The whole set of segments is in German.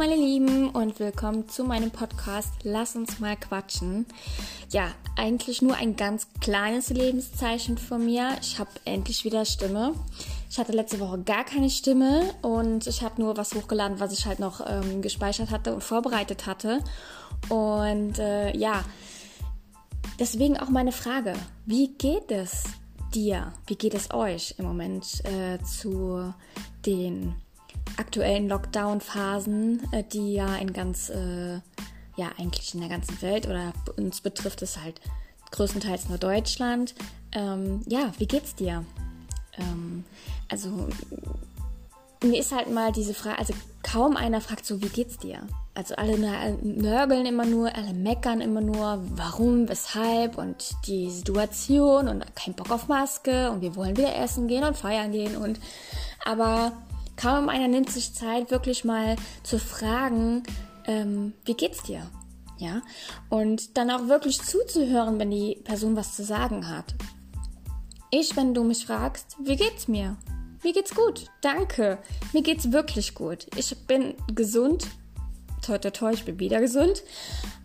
meine Lieben und willkommen zu meinem Podcast Lass uns mal quatschen. Ja, eigentlich nur ein ganz kleines Lebenszeichen von mir. Ich habe endlich wieder Stimme. Ich hatte letzte Woche gar keine Stimme und ich habe nur was hochgeladen, was ich halt noch ähm, gespeichert hatte und vorbereitet hatte. Und äh, ja, deswegen auch meine Frage, wie geht es dir? Wie geht es euch im Moment äh, zu den aktuellen Lockdown-Phasen, äh, die ja in ganz, äh, ja eigentlich in der ganzen Welt oder uns betrifft es halt größtenteils nur Deutschland. Ähm, ja, wie geht's dir? Ähm, also mir ist halt mal diese Frage, also kaum einer fragt so, wie geht's dir? Also alle nörgeln immer nur, alle meckern immer nur, warum, weshalb und die Situation und kein Bock auf Maske und wir wollen wieder essen gehen und feiern gehen und aber kaum einer nimmt sich Zeit, wirklich mal zu fragen, ähm, wie geht's dir? Ja, und dann auch wirklich zuzuhören, wenn die Person was zu sagen hat. Ich, wenn du mich fragst, wie geht's mir? Mir geht's gut, danke. Mir geht's wirklich gut. Ich bin gesund. Toi, toi, toi, ich bin wieder gesund.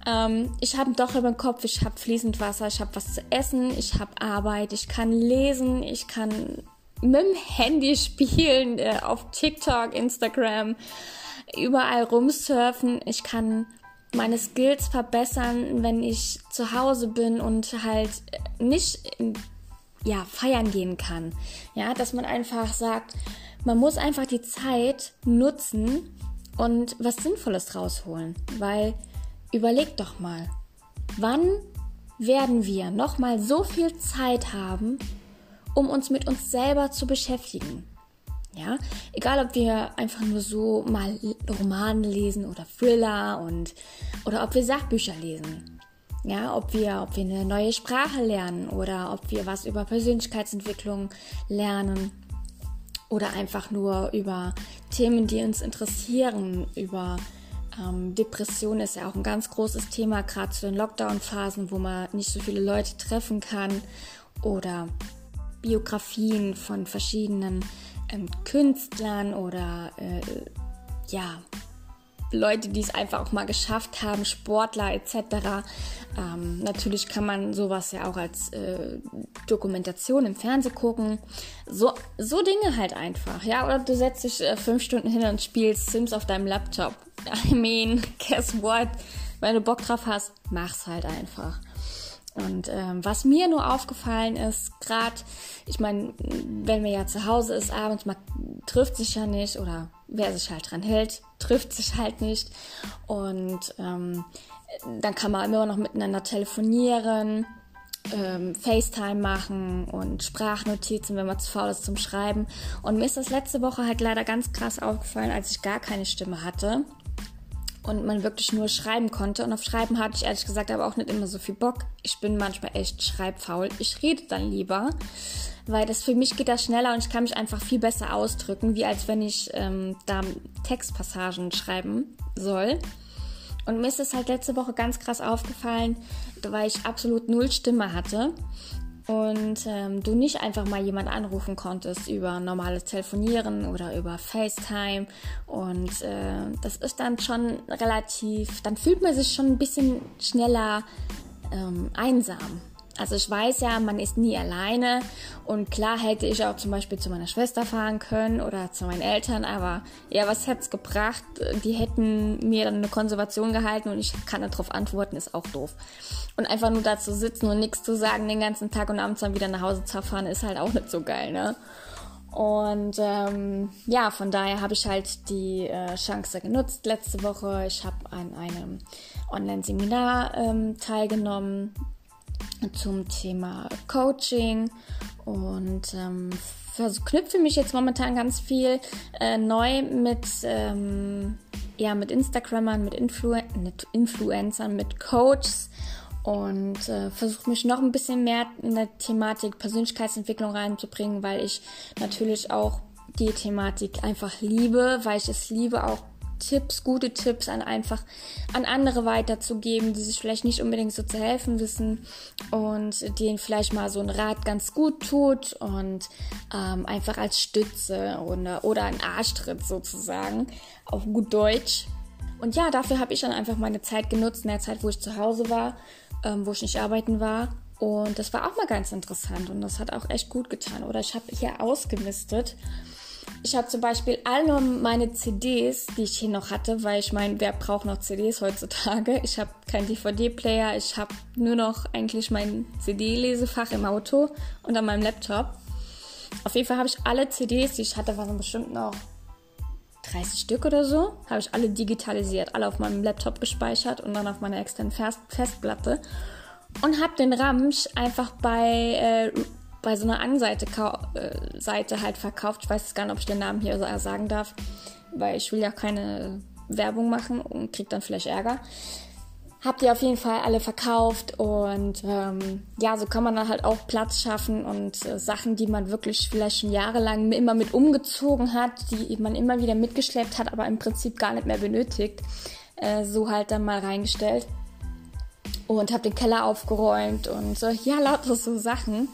Ähm, ich habe ein Dach über dem Kopf, ich habe fließend Wasser, ich habe was zu essen, ich habe Arbeit, ich kann lesen, ich kann mit dem Handy spielen, äh, auf TikTok, Instagram, überall rumsurfen. Ich kann meine Skills verbessern, wenn ich zu Hause bin und halt nicht ja, feiern gehen kann. Ja, dass man einfach sagt, man muss einfach die Zeit nutzen und was Sinnvolles rausholen. Weil überleg doch mal, wann werden wir nochmal so viel Zeit haben, um uns mit uns selber zu beschäftigen. Ja, egal ob wir einfach nur so mal Romane lesen oder Thriller und oder ob wir Sachbücher lesen. Ja, ob wir, ob wir eine neue Sprache lernen oder ob wir was über Persönlichkeitsentwicklung lernen oder einfach nur über Themen, die uns interessieren, über ähm, Depression ist ja auch ein ganz großes Thema, gerade zu den Lockdown-Phasen, wo man nicht so viele Leute treffen kann oder Biografien von verschiedenen ähm, Künstlern oder äh, ja, Leute, die es einfach auch mal geschafft haben, Sportler etc. Ähm, natürlich kann man sowas ja auch als äh, Dokumentation im Fernsehen gucken. So, so Dinge halt einfach, ja. Oder du setzt dich äh, fünf Stunden hin und spielst Sims auf deinem Laptop. I mean, guess what? Wenn du Bock drauf hast, mach's halt einfach. Und ähm, was mir nur aufgefallen ist, gerade, ich meine, wenn man ja zu Hause ist abends, man trifft sich ja nicht oder wer sich halt dran hält, trifft sich halt nicht. Und ähm, dann kann man immer noch miteinander telefonieren, ähm, FaceTime machen und Sprachnotizen, wenn man zu faul ist zum Schreiben. Und mir ist das letzte Woche halt leider ganz krass aufgefallen, als ich gar keine Stimme hatte und man wirklich nur schreiben konnte. Und auf Schreiben hatte ich ehrlich gesagt aber auch nicht immer so viel Bock. Ich bin manchmal echt schreibfaul. Ich rede dann lieber, weil das für mich geht das schneller und ich kann mich einfach viel besser ausdrücken, wie als wenn ich ähm, da Textpassagen schreiben soll. Und mir ist es halt letzte Woche ganz krass aufgefallen, weil ich absolut null Stimme hatte und ähm, du nicht einfach mal jemand anrufen konntest über normales Telefonieren oder über FaceTime und äh, das ist dann schon relativ, dann fühlt man sich schon ein bisschen schneller ähm, einsam. Also ich weiß ja, man ist nie alleine und klar hätte ich auch zum Beispiel zu meiner Schwester fahren können oder zu meinen Eltern, aber ja, was es gebracht? Die hätten mir dann eine Konservation gehalten und ich kann darauf antworten, ist auch doof. Und einfach nur da zu sitzen und nichts zu sagen den ganzen Tag und abends dann wieder nach Hause zu fahren, ist halt auch nicht so geil, ne? Und ähm, ja, von daher habe ich halt die äh, Chance genutzt letzte Woche. Ich habe an einem Online-Seminar ähm, teilgenommen zum Thema Coaching und ähm, verknüpfe mich jetzt momentan ganz viel äh, neu mit, ähm, ja, mit Instagrammern, mit, Influ mit Influencern, mit Coaches und äh, versuche mich noch ein bisschen mehr in der Thematik Persönlichkeitsentwicklung reinzubringen, weil ich natürlich auch die Thematik einfach liebe, weil ich es liebe, auch Tipps, gute Tipps an einfach an andere weiterzugeben, die sich vielleicht nicht unbedingt so zu helfen wissen und denen vielleicht mal so ein Rat ganz gut tut und ähm, einfach als Stütze oder, oder ein Arschtritt sozusagen auf gut Deutsch. und ja, dafür habe ich dann einfach meine Zeit genutzt, mehr Zeit, wo ich zu Hause war, ähm, wo ich nicht arbeiten war. Und das war auch mal ganz interessant und das hat auch echt gut getan. Oder ich habe hier ausgemistet. Ich habe zum Beispiel alle meine CDs, die ich hier noch hatte, weil ich meine, wer braucht noch CDs heutzutage? Ich habe keinen DVD-Player, ich habe nur noch eigentlich mein CD-Lesefach im Auto und an meinem Laptop. Auf jeden Fall habe ich alle CDs, die ich hatte, waren bestimmt noch 30 Stück oder so, habe ich alle digitalisiert, alle auf meinem Laptop gespeichert und dann auf meiner externen Festplatte und habe den Ramsch einfach bei, äh, bei so einer Anseite äh, Seite halt verkauft. Ich weiß gar nicht, ob ich den Namen hier sagen darf, weil ich will ja keine Werbung machen und krieg dann vielleicht Ärger. Habt ihr auf jeden Fall alle verkauft und ähm, ja, so kann man dann halt auch Platz schaffen und äh, Sachen, die man wirklich vielleicht schon jahrelang immer mit umgezogen hat, die man immer wieder mitgeschleppt hat, aber im Prinzip gar nicht mehr benötigt, äh, so halt dann mal reingestellt und habe den Keller aufgeräumt und so, ja, lauter so Sachen.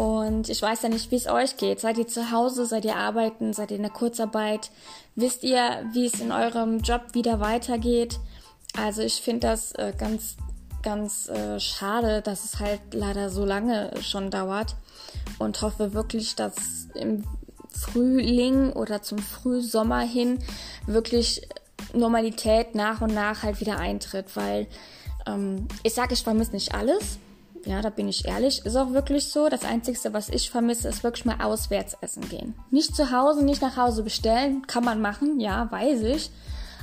Und ich weiß ja nicht, wie es euch geht. Seid ihr zu Hause, seid ihr arbeiten, seid ihr in der Kurzarbeit? Wisst ihr, wie es in eurem Job wieder weitergeht? Also ich finde das äh, ganz, ganz äh, schade, dass es halt leider so lange schon dauert und hoffe wirklich, dass im Frühling oder zum Frühsommer hin wirklich Normalität nach und nach halt wieder eintritt, weil ähm, ich sage, ich vermisse nicht alles. Ja, da bin ich ehrlich. Ist auch wirklich so. Das Einzige, was ich vermisse, ist wirklich mal auswärts essen gehen. Nicht zu Hause, nicht nach Hause bestellen. Kann man machen, ja, weiß ich.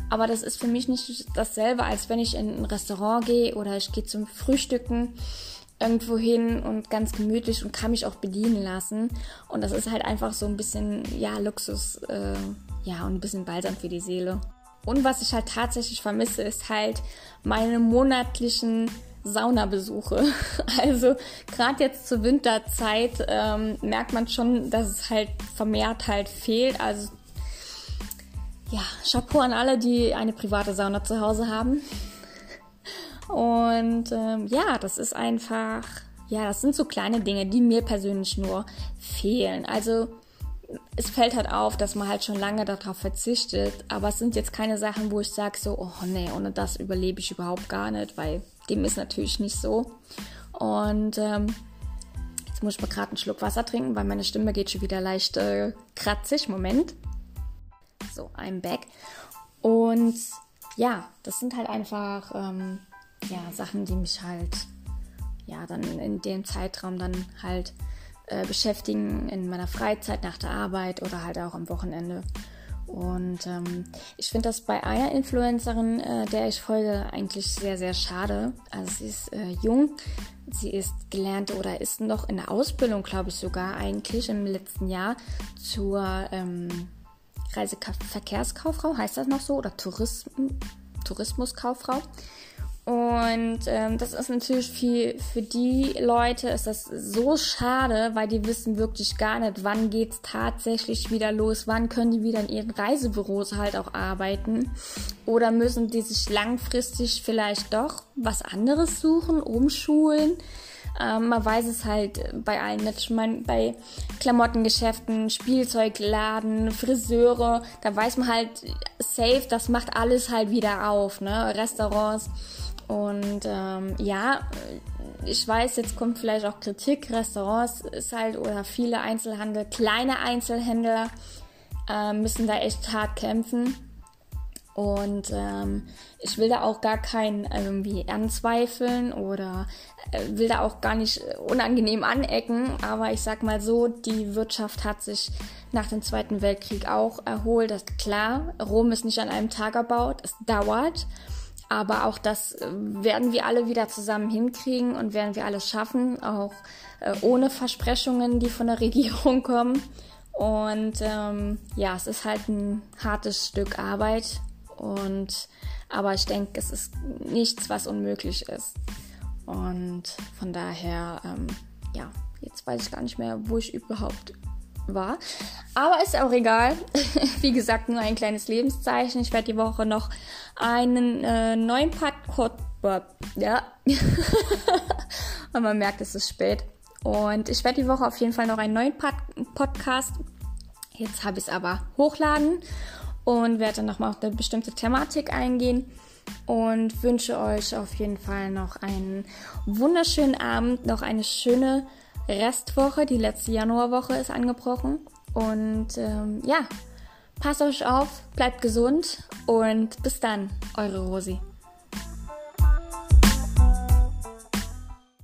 Aber das ist für mich nicht dasselbe, als wenn ich in ein Restaurant gehe oder ich gehe zum Frühstücken irgendwo hin und ganz gemütlich und kann mich auch bedienen lassen. Und das ist halt einfach so ein bisschen, ja, Luxus, äh, ja, und ein bisschen Balsam für die Seele. Und was ich halt tatsächlich vermisse, ist halt meine monatlichen Saunabesuche. Also gerade jetzt zur Winterzeit ähm, merkt man schon, dass es halt vermehrt halt fehlt. Also ja, Chapeau an alle, die eine private Sauna zu Hause haben. Und ähm, ja, das ist einfach, ja, das sind so kleine Dinge, die mir persönlich nur fehlen. Also es fällt halt auf, dass man halt schon lange darauf verzichtet, aber es sind jetzt keine Sachen, wo ich sage so, oh nee, ohne das überlebe ich überhaupt gar nicht, weil dem ist natürlich nicht so. Und ähm, jetzt muss ich mal gerade einen Schluck Wasser trinken, weil meine Stimme geht schon wieder leicht äh, kratzig. Moment. So, I'm back. Und ja, das sind halt einfach ähm, ja, Sachen, die mich halt ja dann in dem Zeitraum dann halt äh, beschäftigen in meiner Freizeit, nach der Arbeit oder halt auch am Wochenende. Und ähm, ich finde das bei einer Influencerin, äh, der ich folge, eigentlich sehr, sehr schade. Also sie ist äh, jung, sie ist gelernte oder ist noch in der Ausbildung, glaube ich sogar eigentlich im letzten Jahr zur ähm, Reiseverkehrskauffrau, heißt das noch so, oder Tourism Tourismuskauffrau. Und ähm, das ist natürlich für, für die Leute ist das so schade, weil die wissen wirklich gar nicht, wann geht's tatsächlich wieder los, wann können die wieder in ihren Reisebüros halt auch arbeiten. Oder müssen die sich langfristig vielleicht doch was anderes suchen, umschulen. Ähm, man weiß es halt bei allen nicht. Ich meine, bei Klamottengeschäften, Spielzeugladen, Friseure, da weiß man halt safe, das macht alles halt wieder auf, ne? Restaurants. Und ähm, ja, ich weiß, jetzt kommt vielleicht auch Kritik. Restaurants ist halt oder viele Einzelhandel, kleine Einzelhändler äh, müssen da echt hart kämpfen. Und ähm, ich will da auch gar keinen irgendwie anzweifeln oder äh, will da auch gar nicht unangenehm anecken. Aber ich sag mal so, die Wirtschaft hat sich nach dem Zweiten Weltkrieg auch erholt. Das ist klar. Rom ist nicht an einem Tag erbaut. Es dauert. Aber auch das äh, werden wir alle wieder zusammen hinkriegen und werden wir alles schaffen, auch äh, ohne Versprechungen, die von der Regierung kommen. Und ähm, ja, es ist halt ein hartes Stück Arbeit. Und aber ich denke, es ist nichts, was unmöglich ist. Und von daher, ähm, ja, jetzt weiß ich gar nicht mehr, wo ich überhaupt war. Aber ist auch egal. Wie gesagt, nur ein kleines Lebenszeichen. Ich werde die Woche noch einen äh, neuen Podcast. Ja. Und man merkt, es ist spät. Und ich werde die Woche auf jeden Fall noch einen neuen Pod Podcast. Jetzt habe ich es aber hochladen. und werde dann nochmal auf eine bestimmte Thematik eingehen und wünsche euch auf jeden Fall noch einen wunderschönen Abend, noch eine schöne Restwoche. Die letzte Januarwoche ist angebrochen und ähm, ja, passt euch auf, bleibt gesund und bis dann, eure Rosi.